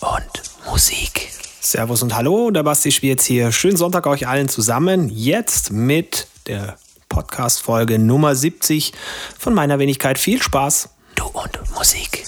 und Musik. Servus und Hallo, der Basti Schwierz hier. Schönen Sonntag euch allen zusammen. Jetzt mit der Podcast-Folge Nummer 70 von meiner Wenigkeit. Viel Spaß. Du und Musik.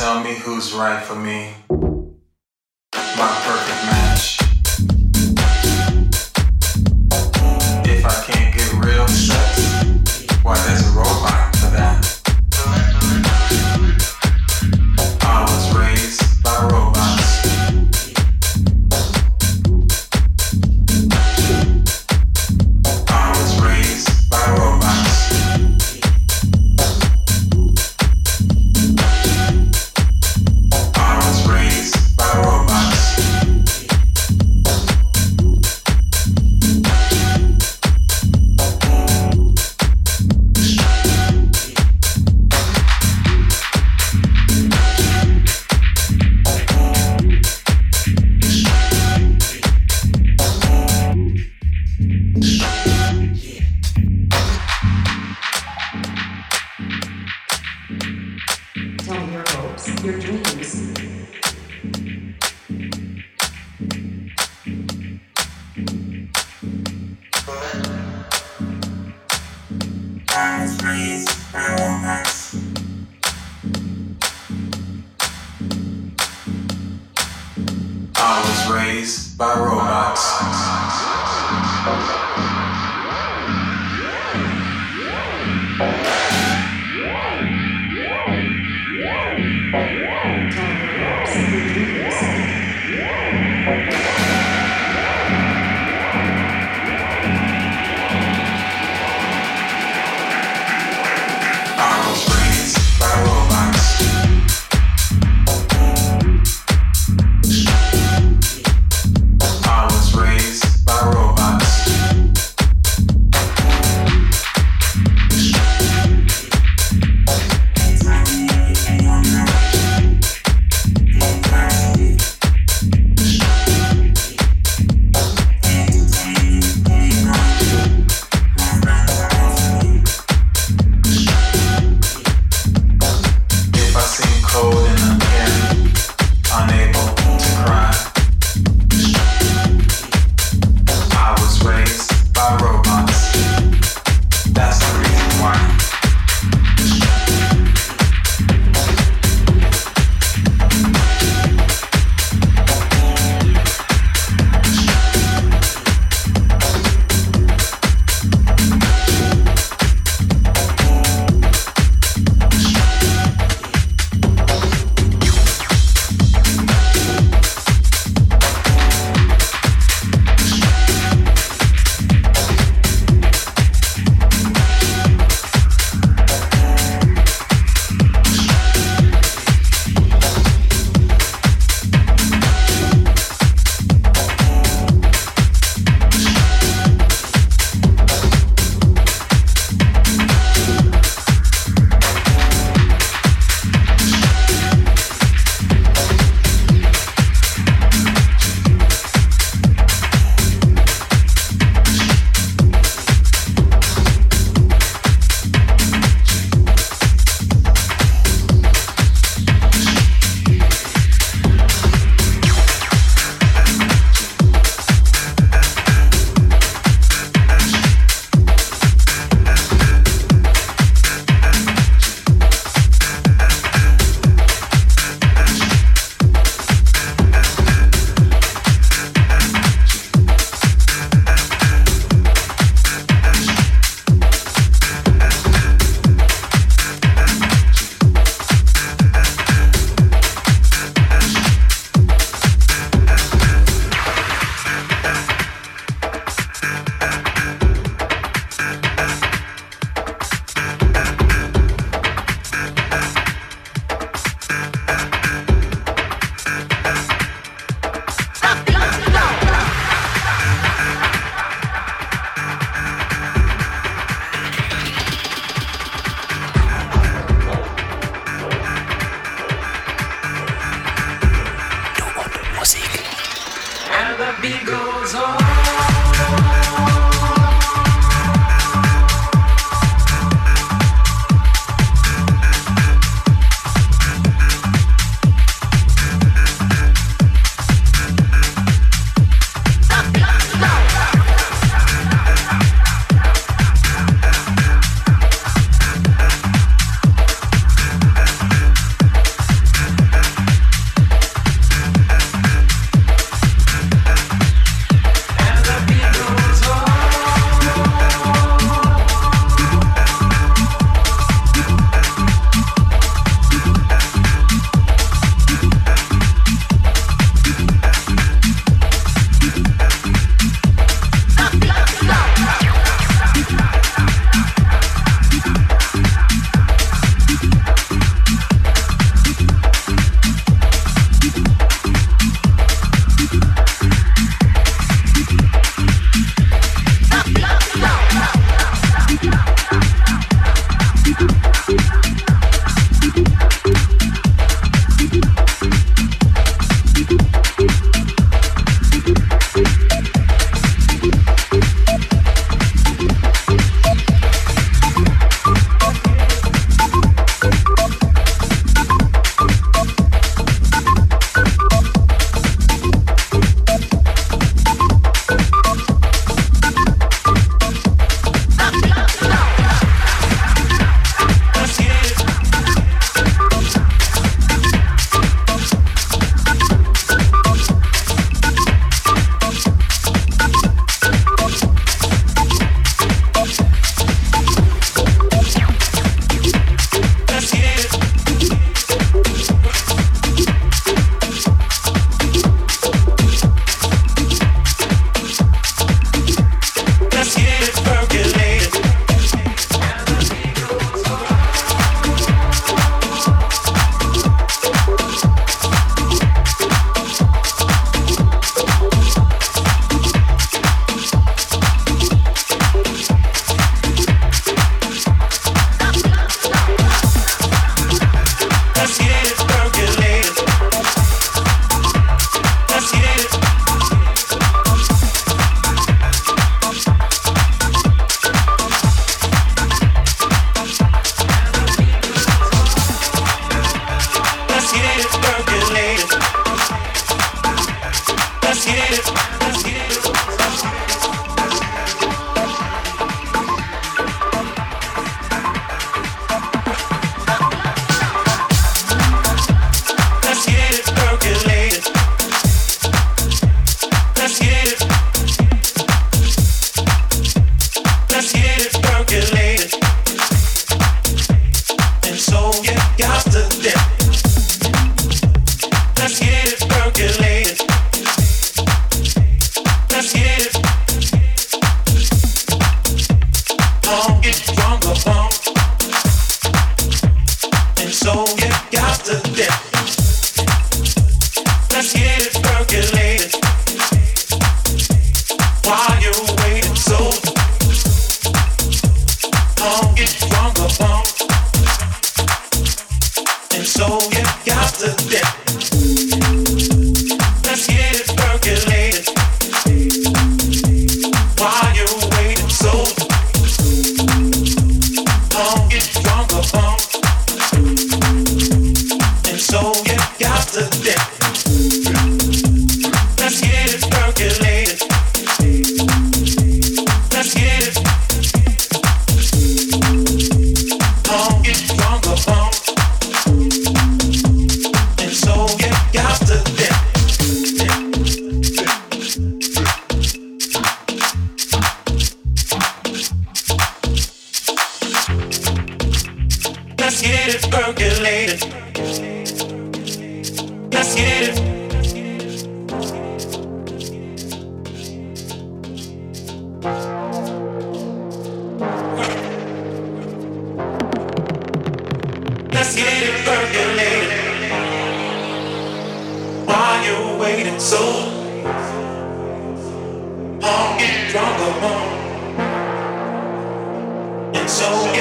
tell me who's right for me. My perfect match.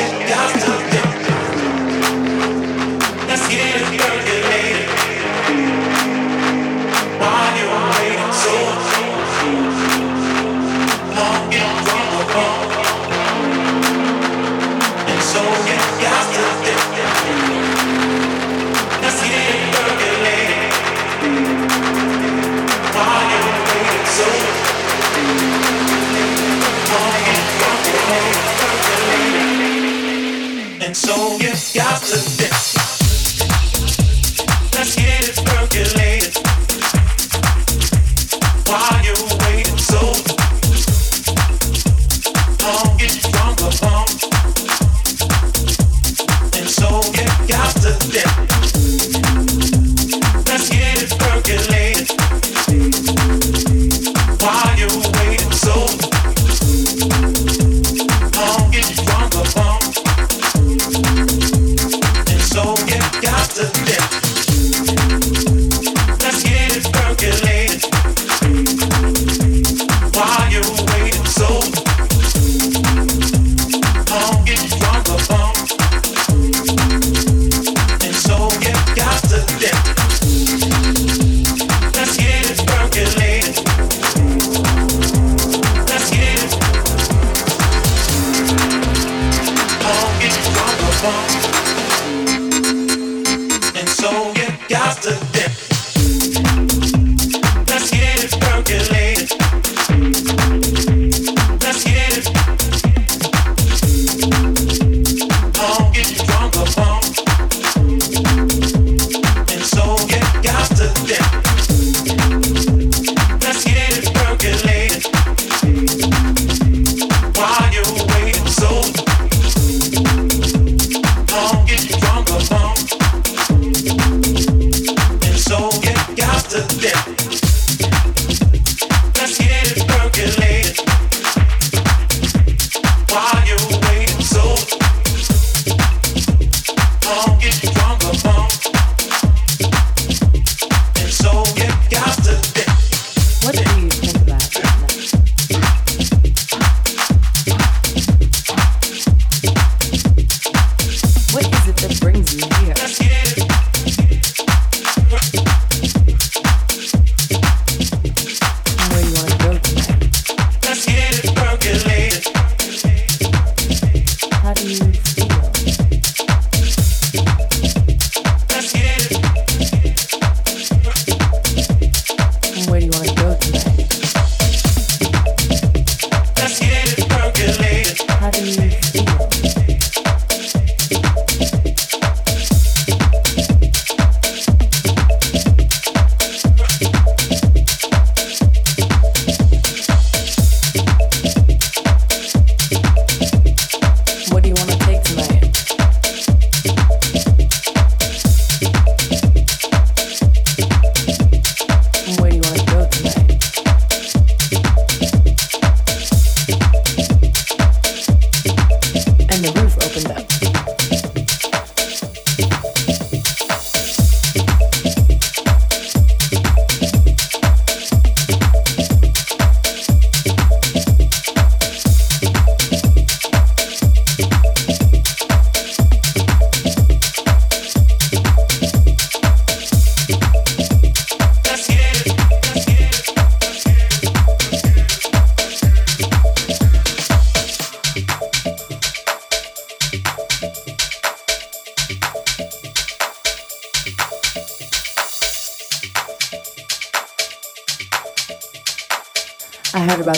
Got to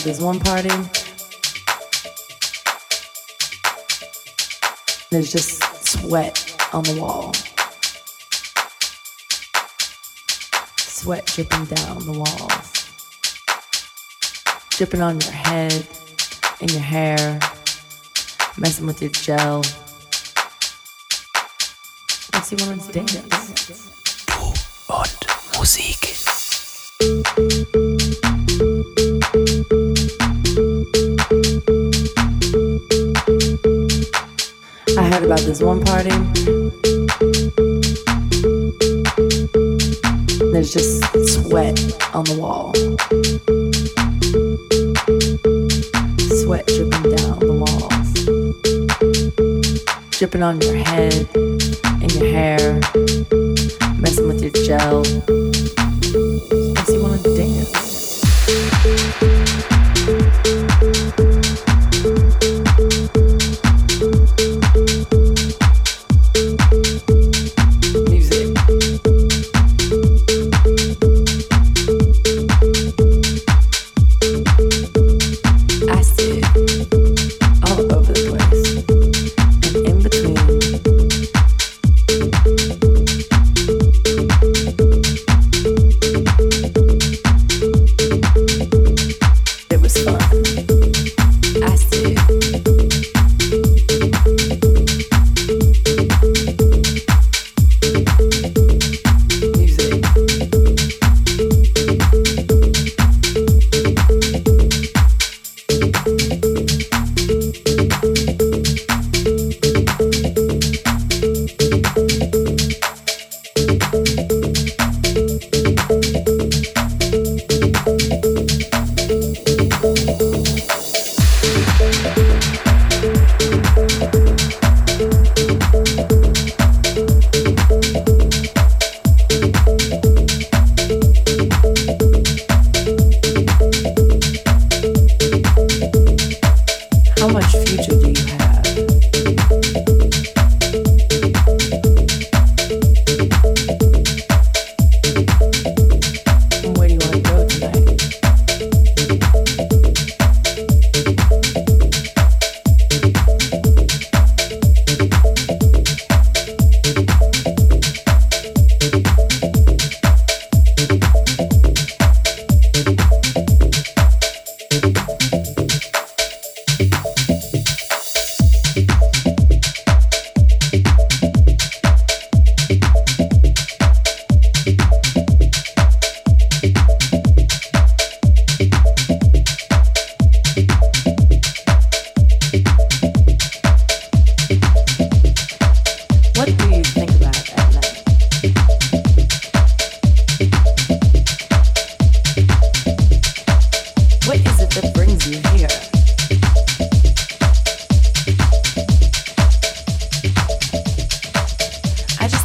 this one party. There's just sweat on the wall. Sweat dripping down the walls. Dripping on your head, in your hair, messing with your gel. Makes you want to dance. Du und Musik. About this one party. There's just sweat on the wall. Sweat dripping down the walls. Dripping on your head, and your hair, messing with your gel. Makes you want to dance.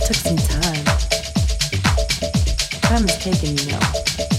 Took some time. Time is taking you now.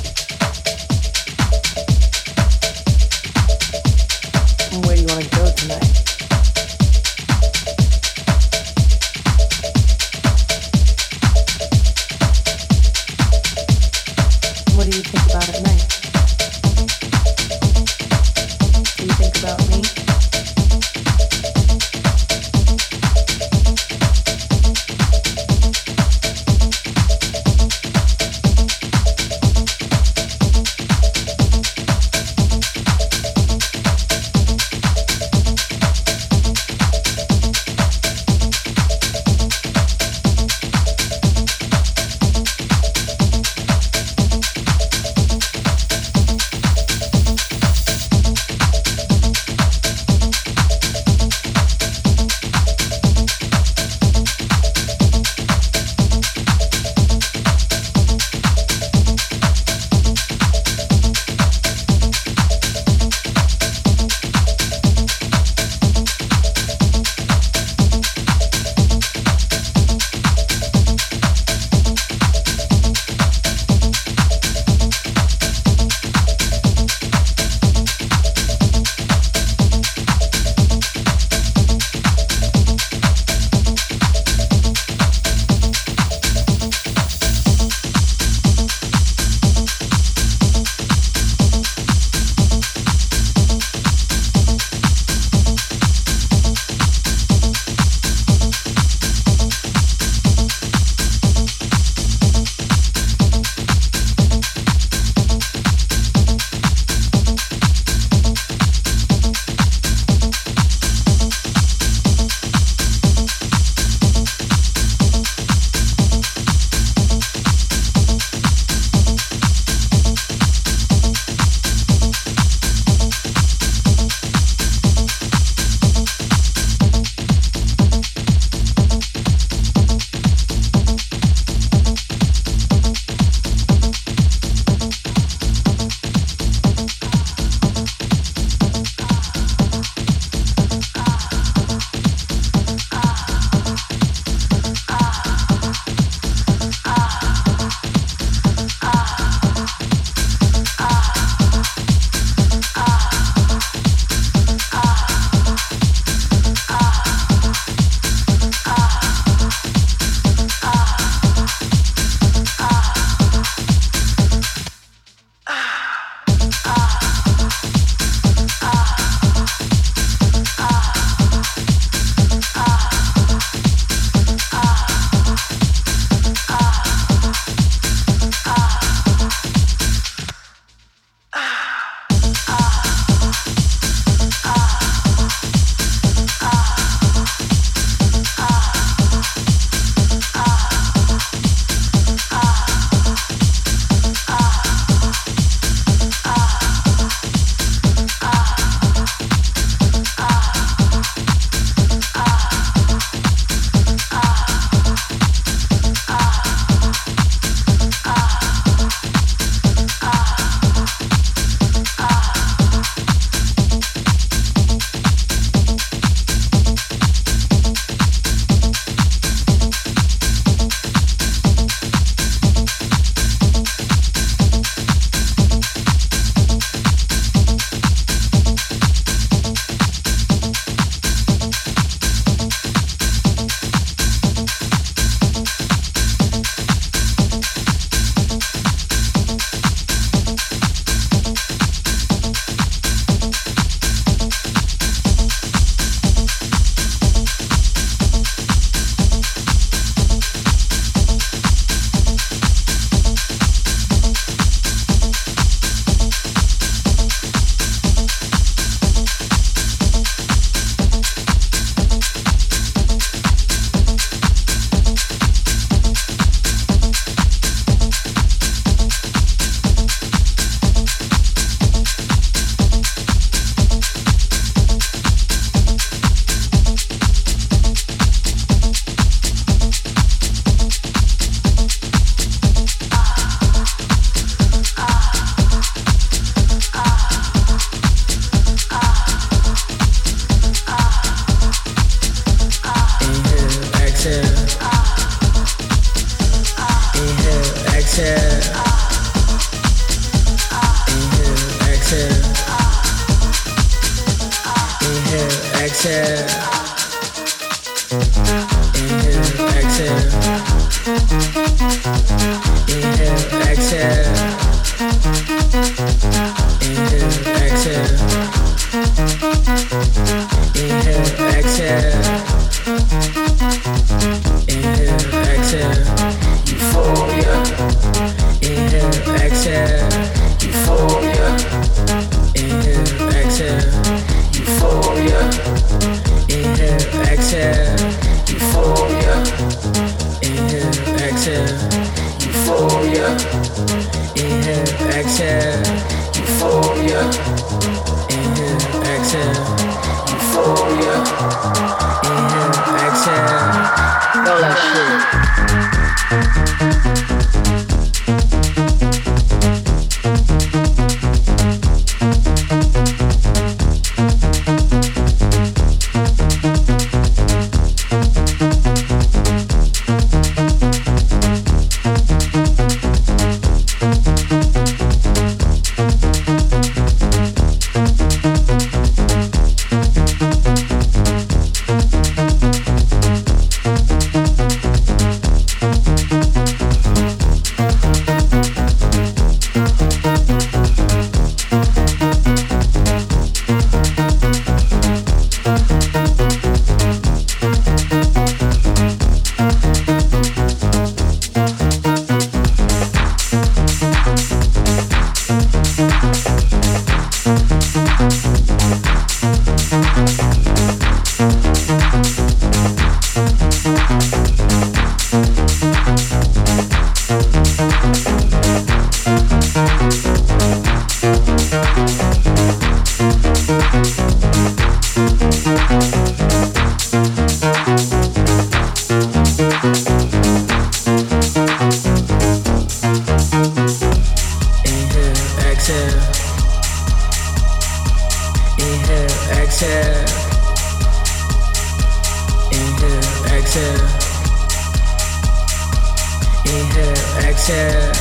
Inhale.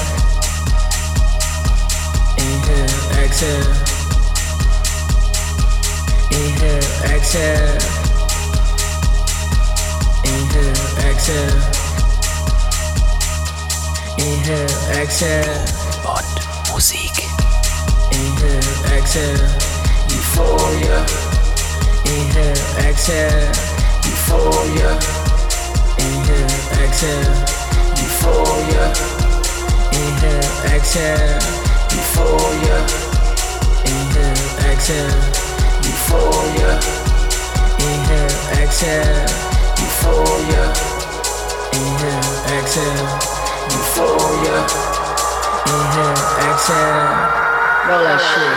Inhale, exhale. Inhale, exhale. Inhale, exhale. Inhale, exhale. und Musik. Inhale, exhale, euphoria. Inhale, exhale, euphoria. Inhale, exhale, euphoria. Inhale, exhale, euphoria. Inhale, exhale, euphoria. Inhale, exhale, euphoria. Inhale, exhale, euphoria. Inhale, exhale. Roll that shit.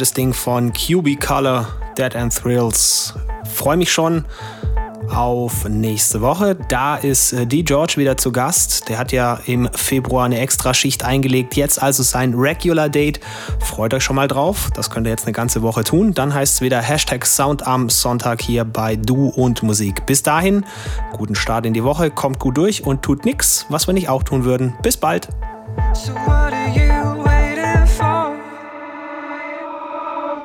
Fettes Ding von Cubicolor, Dead and Thrills. Freue mich schon auf nächste Woche. Da ist äh, D. George wieder zu Gast. Der hat ja im Februar eine Extraschicht eingelegt. Jetzt also sein Regular Date. Freut euch schon mal drauf. Das könnt ihr jetzt eine ganze Woche tun. Dann heißt es wieder Hashtag Sound am Sonntag hier bei Du und Musik. Bis dahin, guten Start in die Woche. Kommt gut durch und tut nichts, was wir nicht auch tun würden. Bis bald. So